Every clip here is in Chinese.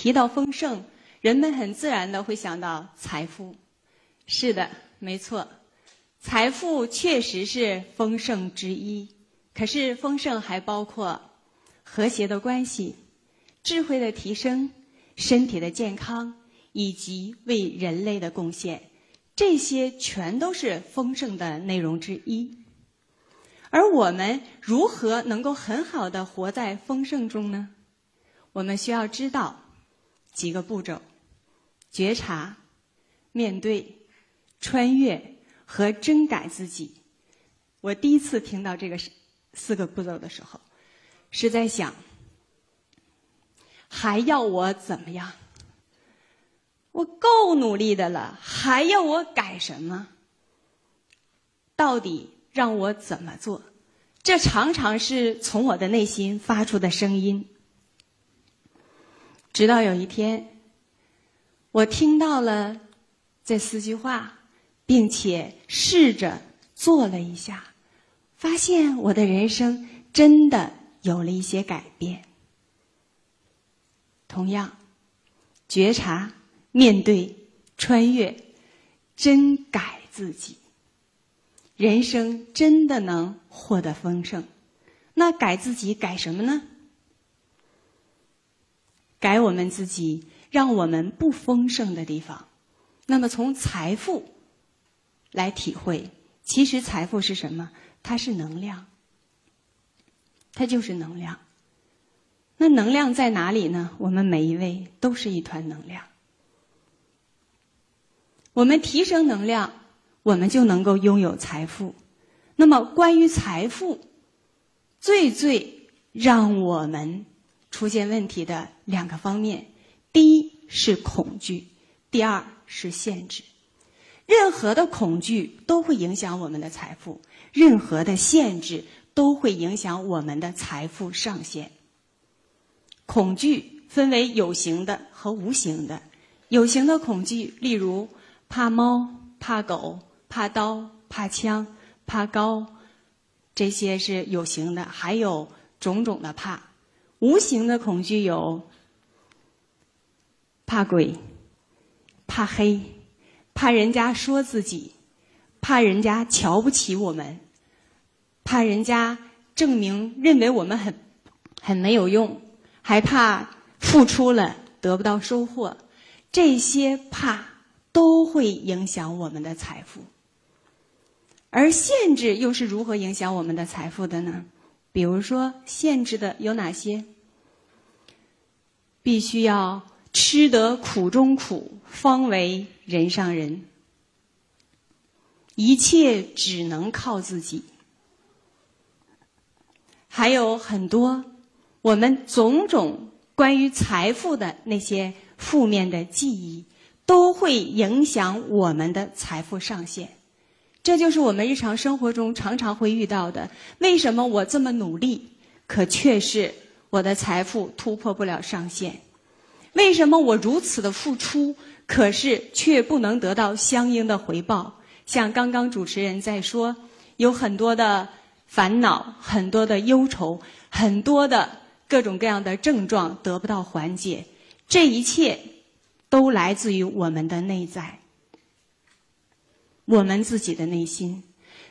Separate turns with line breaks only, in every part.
提到丰盛，人们很自然的会想到财富。是的，没错，财富确实是丰盛之一。可是丰盛还包括和谐的关系、智慧的提升、身体的健康以及为人类的贡献，这些全都是丰盛的内容之一。而我们如何能够很好的活在丰盛中呢？我们需要知道几个步骤：觉察、面对、穿越和真改自己。我第一次听到这个四个步骤的时候，是在想，还要我怎么样？我够努力的了，还要我改什么？到底？让我怎么做？这常常是从我的内心发出的声音。直到有一天，我听到了这四句话，并且试着做了一下，发现我的人生真的有了一些改变。同样，觉察、面对、穿越、真改自己。人生真的能获得丰盛？那改自己改什么呢？改我们自己，让我们不丰盛的地方。那么从财富来体会，其实财富是什么？它是能量，它就是能量。那能量在哪里呢？我们每一位都是一团能量。我们提升能量。我们就能够拥有财富。那么，关于财富，最最让我们出现问题的两个方面，第一是恐惧，第二是限制。任何的恐惧都会影响我们的财富，任何的限制都会影响我们的财富上限。恐惧分为有形的和无形的。有形的恐惧，例如怕猫、怕狗。怕刀、怕枪、怕高，这些是有形的；还有种种的怕。无形的恐惧有怕鬼、怕黑、怕人家说自己、怕人家瞧不起我们、怕人家证明认为我们很很没有用，还怕付出了得不到收获。这些怕都会影响我们的财富。而限制又是如何影响我们的财富的呢？比如说，限制的有哪些？必须要吃得苦中苦，方为人上人。一切只能靠自己。还有很多我们种种关于财富的那些负面的记忆，都会影响我们的财富上限。这就是我们日常生活中常常会遇到的。为什么我这么努力，可却是我的财富突破不了上限？为什么我如此的付出，可是却不能得到相应的回报？像刚刚主持人在说，有很多的烦恼，很多的忧愁，很多的各种各样的症状得不到缓解，这一切都来自于我们的内在。我们自己的内心，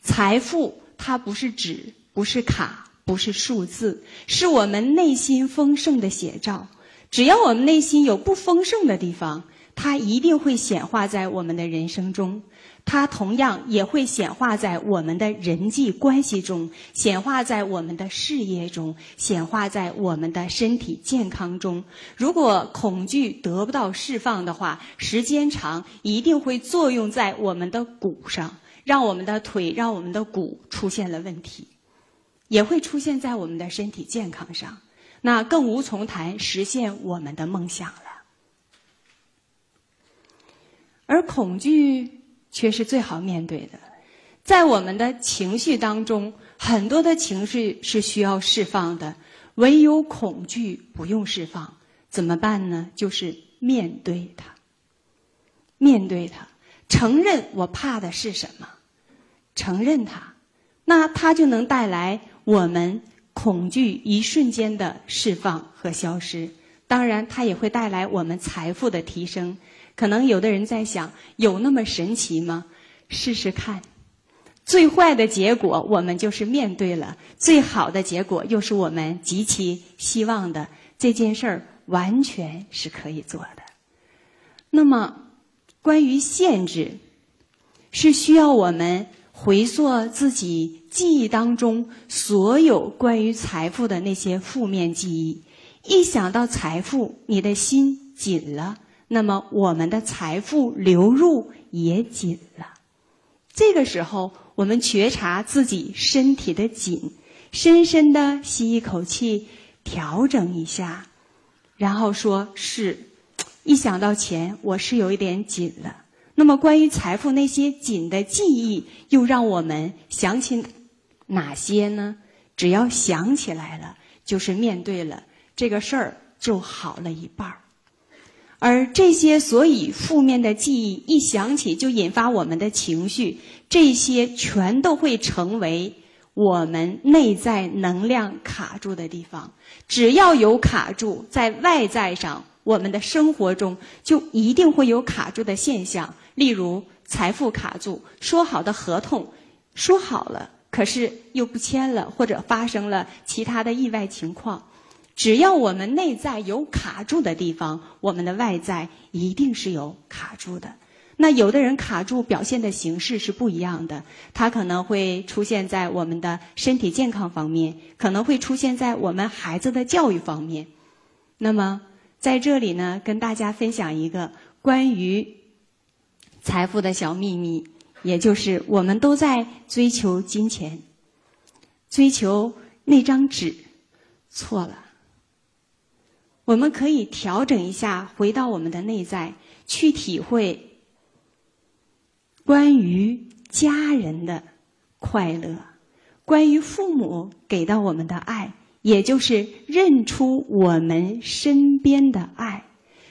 财富它不是纸，不是卡，不是数字，是我们内心丰盛的写照。只要我们内心有不丰盛的地方，它一定会显化在我们的人生中。它同样也会显化在我们的人际关系中，显化在我们的事业中，显化在我们的身体健康中。如果恐惧得不到释放的话，时间长一定会作用在我们的骨上，让我们的腿、让我们的骨出现了问题，也会出现在我们的身体健康上。那更无从谈实现我们的梦想了。而恐惧。却是最好面对的，在我们的情绪当中，很多的情绪是需要释放的，唯有恐惧不用释放，怎么办呢？就是面对它，面对它，承认我怕的是什么，承认它，那它就能带来我们恐惧一瞬间的释放和消失。当然，它也会带来我们财富的提升。可能有的人在想，有那么神奇吗？试试看。最坏的结果，我们就是面对了；最好的结果，又是我们极其希望的。这件事儿完全是可以做的。那么，关于限制，是需要我们回溯自己记忆当中所有关于财富的那些负面记忆。一想到财富，你的心紧了，那么我们的财富流入也紧了。这个时候，我们觉察自己身体的紧，深深的吸一口气，调整一下，然后说是，一想到钱，我是有一点紧了。那么，关于财富那些紧的记忆，又让我们想起哪些呢？只要想起来了，就是面对了。这个事儿就好了一半儿，而这些所以负面的记忆一想起就引发我们的情绪，这些全都会成为我们内在能量卡住的地方。只要有卡住，在外在上，我们的生活中就一定会有卡住的现象。例如财富卡住，说好的合同说好了，可是又不签了，或者发生了其他的意外情况。只要我们内在有卡住的地方，我们的外在一定是有卡住的。那有的人卡住表现的形式是不一样的，它可能会出现在我们的身体健康方面，可能会出现在我们孩子的教育方面。那么在这里呢，跟大家分享一个关于财富的小秘密，也就是我们都在追求金钱，追求那张纸，错了。我们可以调整一下，回到我们的内在，去体会关于家人的快乐，关于父母给到我们的爱，也就是认出我们身边的爱。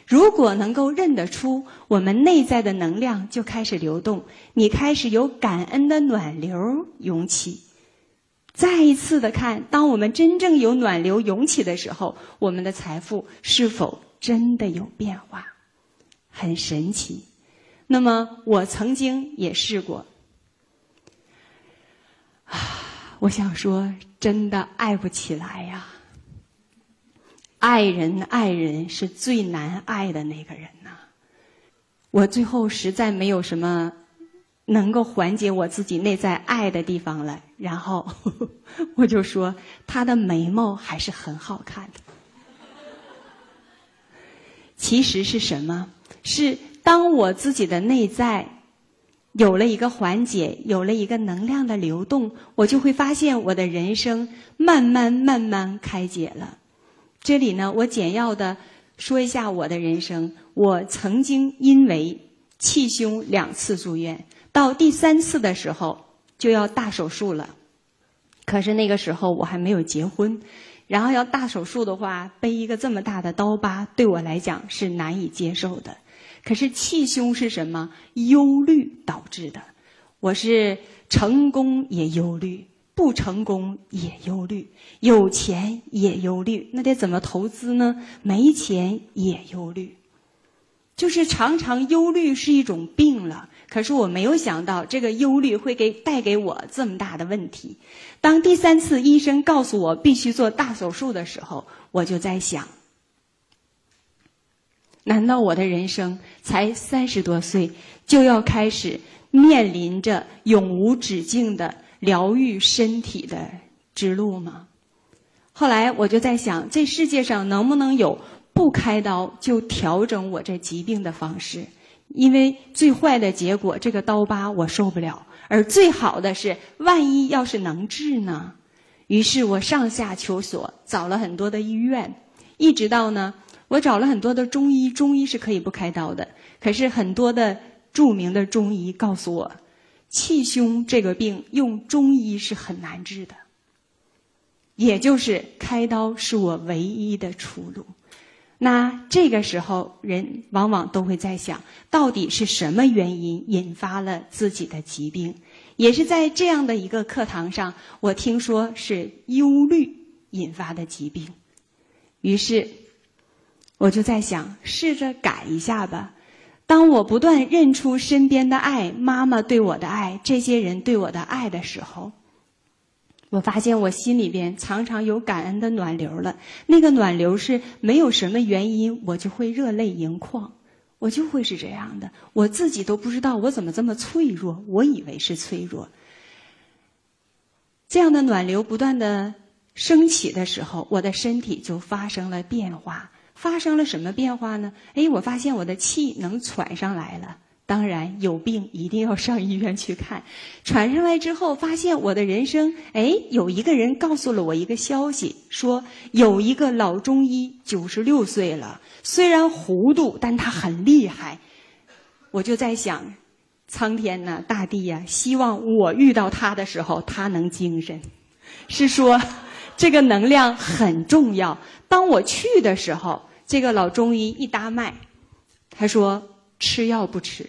如果能够认得出，我们内在的能量就开始流动，你开始有感恩的暖流涌起。再一次的看，当我们真正有暖流涌起的时候，我们的财富是否真的有变化？很神奇。那么我曾经也试过，啊，我想说，真的爱不起来呀。爱人，爱人是最难爱的那个人呐。我最后实在没有什么。能够缓解我自己内在爱的地方了，然后 我就说他的眉毛还是很好看的。其实是什么？是当我自己的内在有了一个缓解，有了一个能量的流动，我就会发现我的人生慢慢慢慢开解了。这里呢，我简要的说一下我的人生。我曾经因为气胸两次住院。到第三次的时候就要大手术了，可是那个时候我还没有结婚，然后要大手术的话，背一个这么大的刀疤对我来讲是难以接受的。可是气胸是什么？忧虑导致的。我是成功也忧虑，不成功也忧虑，有钱也忧虑，那得怎么投资呢？没钱也忧虑，就是常常忧虑是一种病了。可是我没有想到，这个忧虑会给带给我这么大的问题。当第三次医生告诉我必须做大手术的时候，我就在想：难道我的人生才三十多岁，就要开始面临着永无止境的疗愈身体的之路吗？后来我就在想，这世界上能不能有不开刀就调整我这疾病的方式？因为最坏的结果，这个刀疤我受不了；而最好的是，万一要是能治呢？于是我上下求索，找了很多的医院，一直到呢，我找了很多的中医，中医是可以不开刀的。可是很多的著名的中医告诉我，气胸这个病用中医是很难治的，也就是开刀是我唯一的出路。那这个时候，人往往都会在想，到底是什么原因引发了自己的疾病？也是在这样的一个课堂上，我听说是忧虑引发的疾病。于是，我就在想，试着改一下吧。当我不断认出身边的爱，妈妈对我的爱，这些人对我的爱的时候，我发现我心里边常常有感恩的暖流了。那个暖流是没有什么原因，我就会热泪盈眶，我就会是这样的。我自己都不知道我怎么这么脆弱，我以为是脆弱。这样的暖流不断的升起的时候，我的身体就发生了变化。发生了什么变化呢？哎，我发现我的气能喘上来了。当然，有病一定要上医院去看。传上来之后，发现我的人生，哎，有一个人告诉了我一个消息，说有一个老中医，九十六岁了，虽然糊涂，但他很厉害。我就在想，苍天呐，大地呀，希望我遇到他的时候，他能精神。是说，这个能量很重要。当我去的时候。这个老中医一搭脉，他说吃药不吃，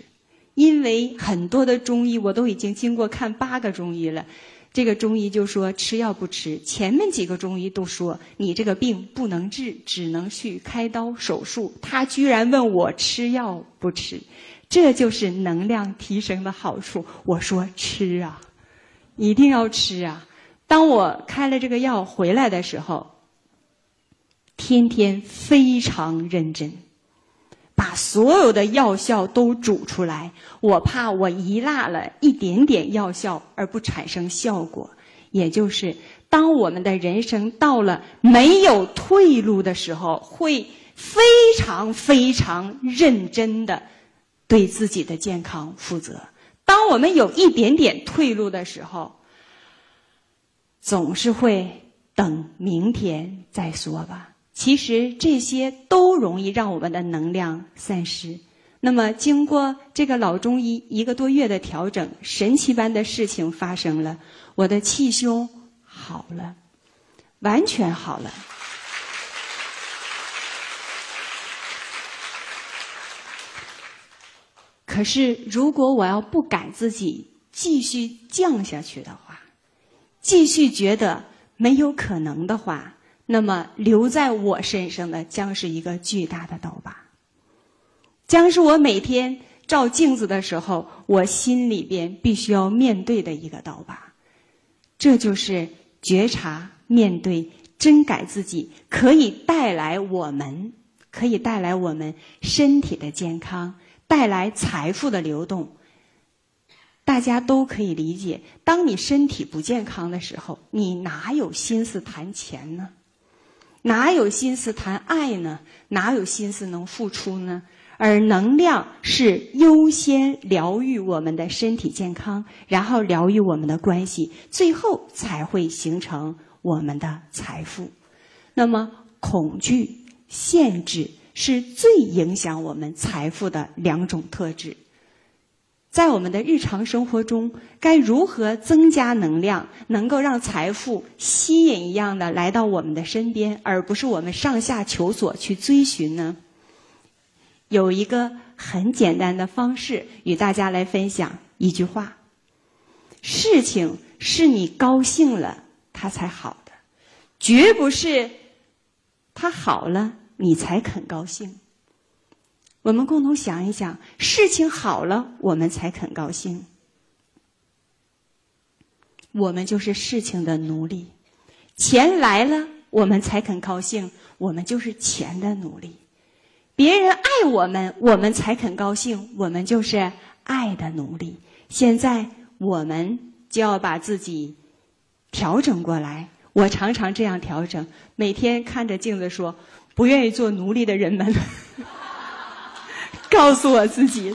因为很多的中医我都已经经过看八个中医了，这个中医就说吃药不吃。前面几个中医都说你这个病不能治，只能去开刀手术。他居然问我吃药不吃，这就是能量提升的好处。我说吃啊，一定要吃啊。当我开了这个药回来的时候。天天非常认真，把所有的药效都煮出来。我怕我遗落了一点点药效而不产生效果。也就是，当我们的人生到了没有退路的时候，会非常非常认真的对自己的健康负责。当我们有一点点退路的时候，总是会等明天再说吧。其实这些都容易让我们的能量散失。那么，经过这个老中医一个多月的调整，神奇般的事情发生了，我的气胸好了，完全好了。可是，如果我要不改自己，继续降下去的话，继续觉得没有可能的话。那么留在我身上的将是一个巨大的刀疤，将是我每天照镜子的时候，我心里边必须要面对的一个刀疤。这就是觉察、面对、真改自己，可以带来我们，可以带来我们身体的健康，带来财富的流动。大家都可以理解，当你身体不健康的时候，你哪有心思谈钱呢？哪有心思谈爱呢？哪有心思能付出呢？而能量是优先疗愈我们的身体健康，然后疗愈我们的关系，最后才会形成我们的财富。那么，恐惧、限制是最影响我们财富的两种特质。在我们的日常生活中，该如何增加能量，能够让财富吸引一样的来到我们的身边，而不是我们上下求索去追寻呢？有一个很简单的方式与大家来分享一句话：事情是你高兴了，它才好的，绝不是它好了你才肯高兴。我们共同想一想，事情好了，我们才肯高兴。我们就是事情的奴隶，钱来了，我们才肯高兴，我们就是钱的奴隶。别人爱我们，我们才肯高兴，我们就是爱的奴隶。现在我们就要把自己调整过来。我常常这样调整，每天看着镜子说：“不愿意做奴隶的人们。”告诉我自己，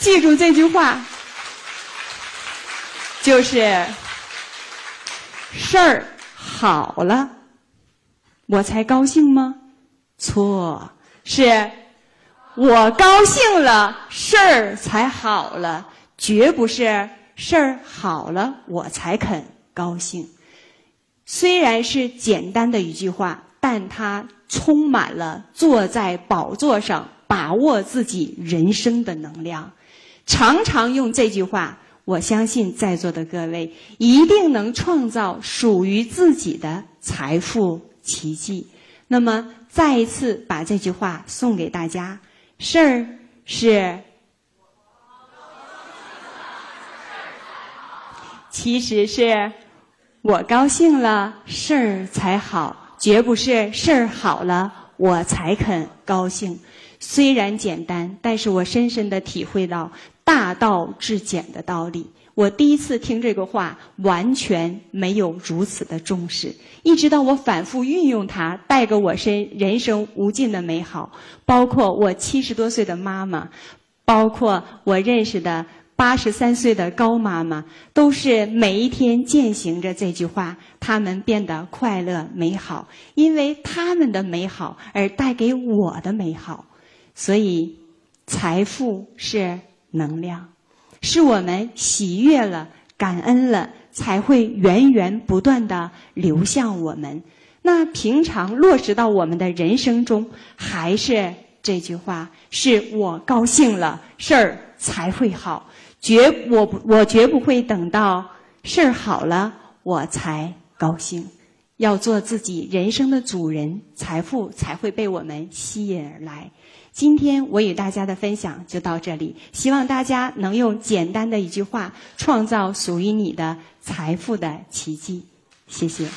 记住这句话，就是事儿好了，我才高兴吗？错，是我高兴了，事儿才好了，绝不是事儿好了我才肯高兴。虽然是简单的一句话，但它充满了坐在宝座上。把握自己人生的能量，常常用这句话，我相信在座的各位一定能创造属于自己的财富奇迹。那么，再一次把这句话送给大家：事儿是，其实是我高兴了，事儿才好，绝不是事儿好了我才肯高兴。虽然简单，但是我深深的体会到大道至简的道理。我第一次听这个话，完全没有如此的重视，一直到我反复运用它，带给我身人生无尽的美好。包括我七十多岁的妈妈，包括我认识的八十三岁的高妈妈，都是每一天践行着这句话，他们变得快乐美好，因为他们的美好而带给我的美好。所以，财富是能量。是我们喜悦了、感恩了，才会源源不断的流向我们。那平常落实到我们的人生中，还是这句话：是我高兴了，事儿才会好。绝我不我绝不会等到事儿好了我才高兴。要做自己人生的主人，财富才会被我们吸引而来。今天我与大家的分享就到这里，希望大家能用简单的一句话创造属于你的财富的奇迹。谢谢。